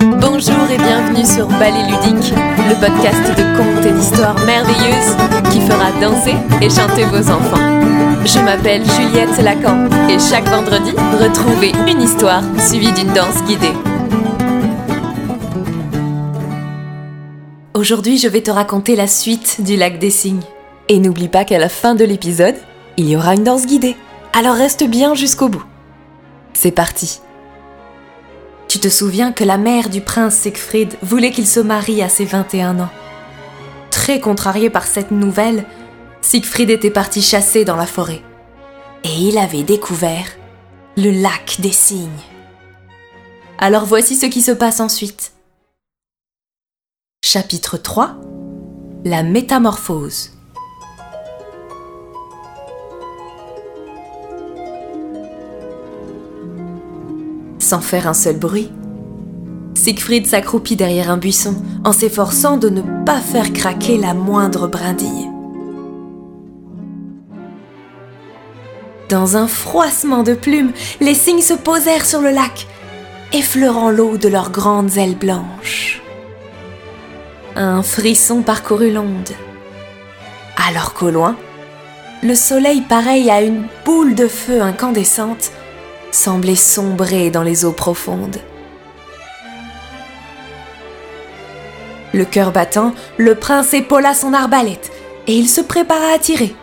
Bonjour et bienvenue sur Ballet Ludique, le podcast de contes et d'histoires merveilleuses qui fera danser et chanter vos enfants. Je m'appelle Juliette Lacan et chaque vendredi, retrouvez une histoire suivie d'une danse guidée. Aujourd'hui, je vais te raconter la suite du lac des cygnes. Et n'oublie pas qu'à la fin de l'épisode, il y aura une danse guidée. Alors reste bien jusqu'au bout. C'est parti. Tu te souviens que la mère du prince Siegfried voulait qu'il se marie à ses 21 ans. Très contrarié par cette nouvelle, Siegfried était parti chasser dans la forêt. Et il avait découvert le lac des cygnes. Alors voici ce qui se passe ensuite. Chapitre 3 La métamorphose. Sans faire un seul bruit, Siegfried s'accroupit derrière un buisson en s'efforçant de ne pas faire craquer la moindre brindille. Dans un froissement de plumes, les cygnes se posèrent sur le lac, effleurant l'eau de leurs grandes ailes blanches. Un frisson parcourut l'onde. Alors qu'au loin, le soleil pareil à une boule de feu incandescente semblait sombrer dans les eaux profondes. Le cœur battant, le prince épaula son arbalète et il se prépara à tirer.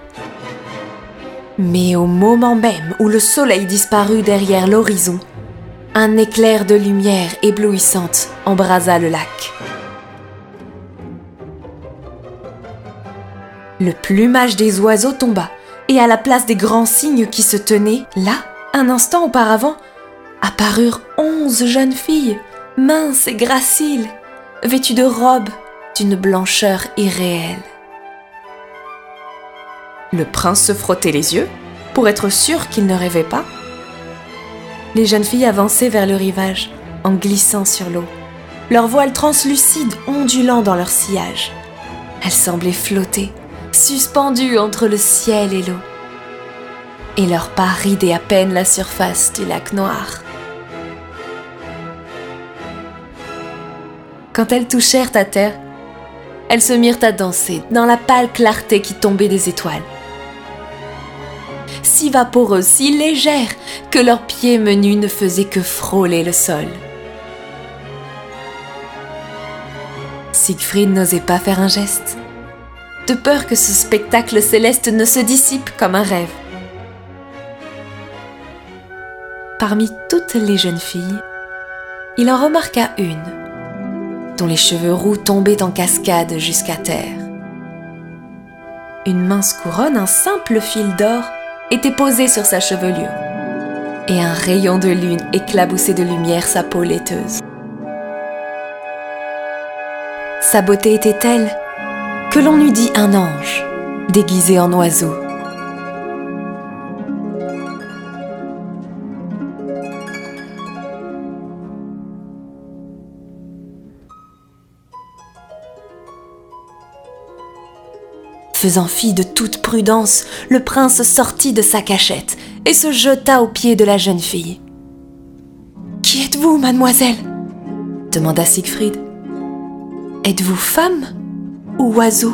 Mais au moment même où le soleil disparut derrière l'horizon, un éclair de lumière éblouissante embrasa le lac. Le plumage des oiseaux tomba, et à la place des grands cygnes qui se tenaient, là, un instant auparavant, apparurent onze jeunes filles, minces et graciles, vêtues de robes d'une blancheur irréelle. Le prince se frottait les yeux pour être sûr qu'il ne rêvait pas. Les jeunes filles avançaient vers le rivage en glissant sur l'eau, leurs voiles translucides ondulant dans leur sillage. Elles semblaient flotter, suspendues entre le ciel et l'eau. Et leurs pas ridaient à peine la surface du lac noir. Quand elles touchèrent à terre, elles se mirent à danser dans la pâle clarté qui tombait des étoiles si vaporeuses, si légères, que leurs pieds menus ne faisaient que frôler le sol. Siegfried n'osait pas faire un geste, de peur que ce spectacle céleste ne se dissipe comme un rêve. Parmi toutes les jeunes filles, il en remarqua une, dont les cheveux roux tombaient en cascade jusqu'à terre. Une mince couronne, un simple fil d'or, était posé sur sa chevelure, et un rayon de lune éclaboussait de lumière sa peau laiteuse. Sa beauté était telle que l'on eût dit un ange, déguisé en oiseau. Faisant fi de toute prudence, le prince sortit de sa cachette et se jeta aux pieds de la jeune fille. Qui êtes-vous, mademoiselle? demanda Siegfried. Êtes-vous femme ou oiseau?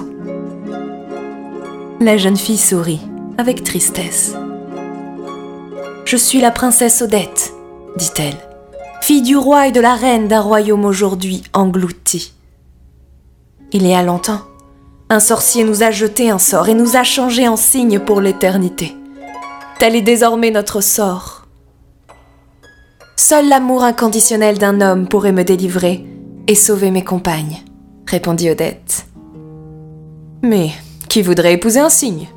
La jeune fille sourit avec tristesse. Je suis la princesse Odette, dit-elle, fille du roi et de la reine d'un royaume aujourd'hui englouti. Il y a longtemps, un sorcier nous a jeté un sort et nous a changé en cygne pour l'éternité. Tel est désormais notre sort. Seul l'amour inconditionnel d'un homme pourrait me délivrer et sauver mes compagnes, répondit Odette. Mais qui voudrait épouser un cygne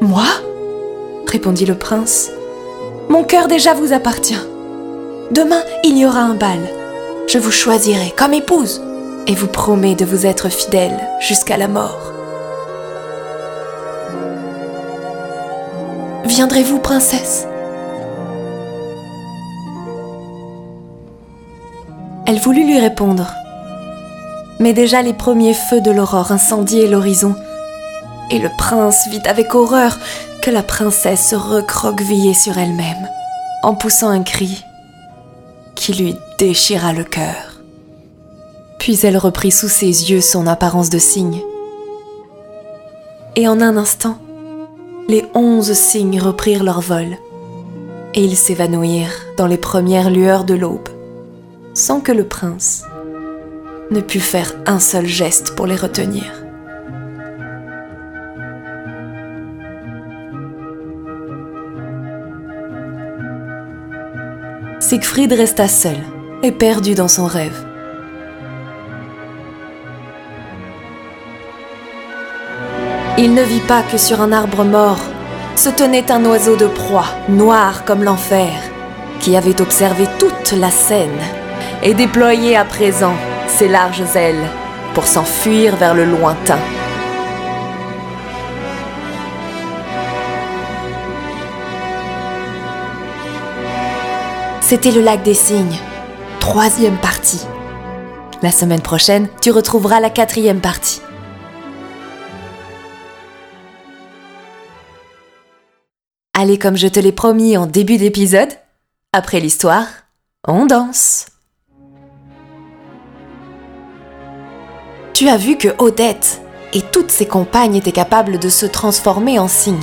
Moi? répondit le prince. Mon cœur déjà vous appartient. Demain, il y aura un bal. Je vous choisirai comme épouse et vous promets de vous être fidèle jusqu'à la mort. Viendrez-vous, princesse? Elle voulut lui répondre, mais déjà les premiers feux de l'aurore incendiaient l'horizon, et le prince vit avec horreur que la princesse se recroquevillait sur elle-même, en poussant un cri qui lui déchira le cœur. Puis elle reprit sous ses yeux son apparence de cygne. Et en un instant, les onze cygnes reprirent leur vol, et ils s'évanouirent dans les premières lueurs de l'aube, sans que le prince ne pût faire un seul geste pour les retenir. Siegfried resta seul et perdu dans son rêve. Il ne vit pas que sur un arbre mort se tenait un oiseau de proie, noir comme l'enfer, qui avait observé toute la scène et déployé à présent ses larges ailes pour s'enfuir vers le lointain. C'était le lac des cygnes, troisième partie. La semaine prochaine, tu retrouveras la quatrième partie. Allez, comme je te l'ai promis en début d'épisode, après l'histoire, on danse. Tu as vu que Odette et toutes ses compagnes étaient capables de se transformer en cygnes.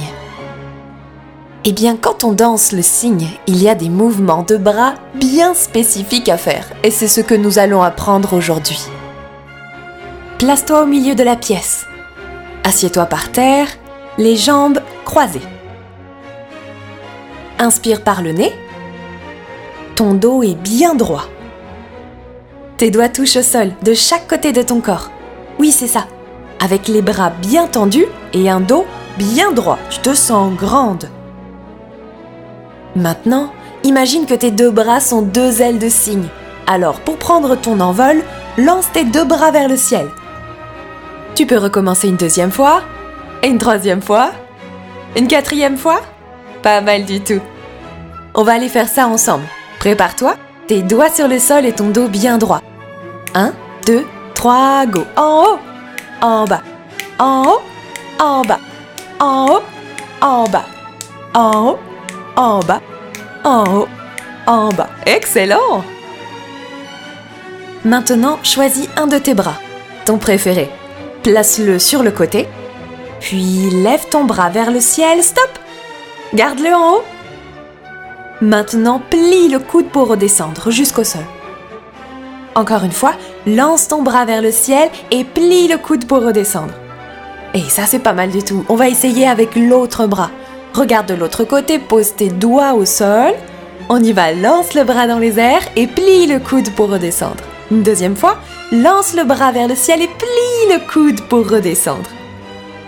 Eh bien, quand on danse le cygne, il y a des mouvements de bras bien spécifiques à faire, et c'est ce que nous allons apprendre aujourd'hui. Place-toi au milieu de la pièce. Assieds-toi par terre, les jambes croisées. Inspire par le nez. Ton dos est bien droit. Tes doigts touchent au sol de chaque côté de ton corps. Oui, c'est ça. Avec les bras bien tendus et un dos bien droit. Je te sens grande. Maintenant, imagine que tes deux bras sont deux ailes de cygne. Alors, pour prendre ton envol, lance tes deux bras vers le ciel. Tu peux recommencer une deuxième fois, une troisième fois, une quatrième fois Pas mal du tout. On va aller faire ça ensemble. Prépare-toi, tes doigts sur le sol et ton dos bien droit. 1, 2, 3, go. En haut, en bas, en haut, en bas, en haut, en bas, en haut, en bas, en haut, en bas. Excellent Maintenant, choisis un de tes bras, ton préféré. Place-le sur le côté, puis lève ton bras vers le ciel, stop Garde-le en haut. Maintenant, plie le coude pour redescendre jusqu'au sol. Encore une fois, lance ton bras vers le ciel et plie le coude pour redescendre. Et ça, c'est pas mal du tout. On va essayer avec l'autre bras. Regarde de l'autre côté, pose tes doigts au sol. On y va, lance le bras dans les airs et plie le coude pour redescendre. Une deuxième fois, lance le bras vers le ciel et plie le coude pour redescendre.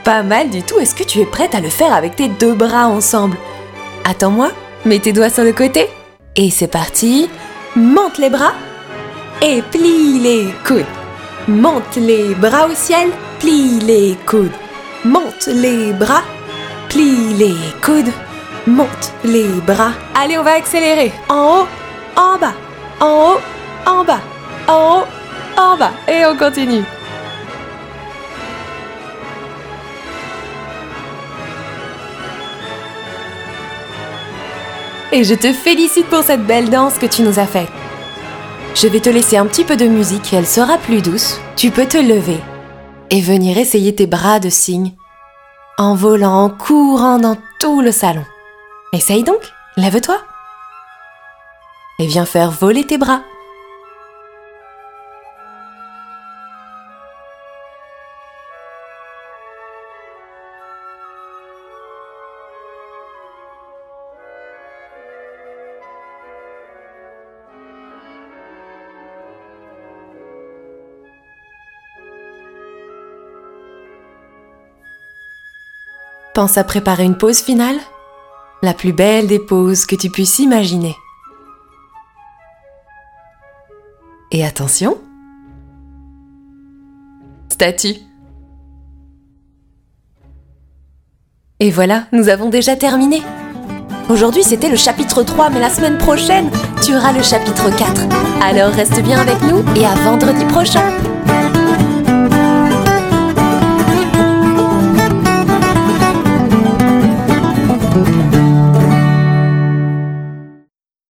Pas mal du tout, est-ce que tu es prête à le faire avec tes deux bras ensemble? Attends-moi, mets tes doigts sur le côté. Et c'est parti, monte les bras et plie les coudes. Monte les bras au ciel, plie les coudes. Monte les bras, Plie les coudes, monte les bras. Allez, on va accélérer. En haut, en bas, en haut, en bas, en haut, en bas. Et on continue. Et je te félicite pour cette belle danse que tu nous as faite. Je vais te laisser un petit peu de musique, elle sera plus douce. Tu peux te lever et venir essayer tes bras de cygne en volant, en courant dans tout le salon. Essaye donc, lève-toi. Et viens faire voler tes bras. Pense à préparer une pause finale? La plus belle des pauses que tu puisses imaginer. Et attention Statue Et voilà, nous avons déjà terminé. Aujourd'hui, c'était le chapitre 3, mais la semaine prochaine, tu auras le chapitre 4. Alors reste bien avec nous et à vendredi prochain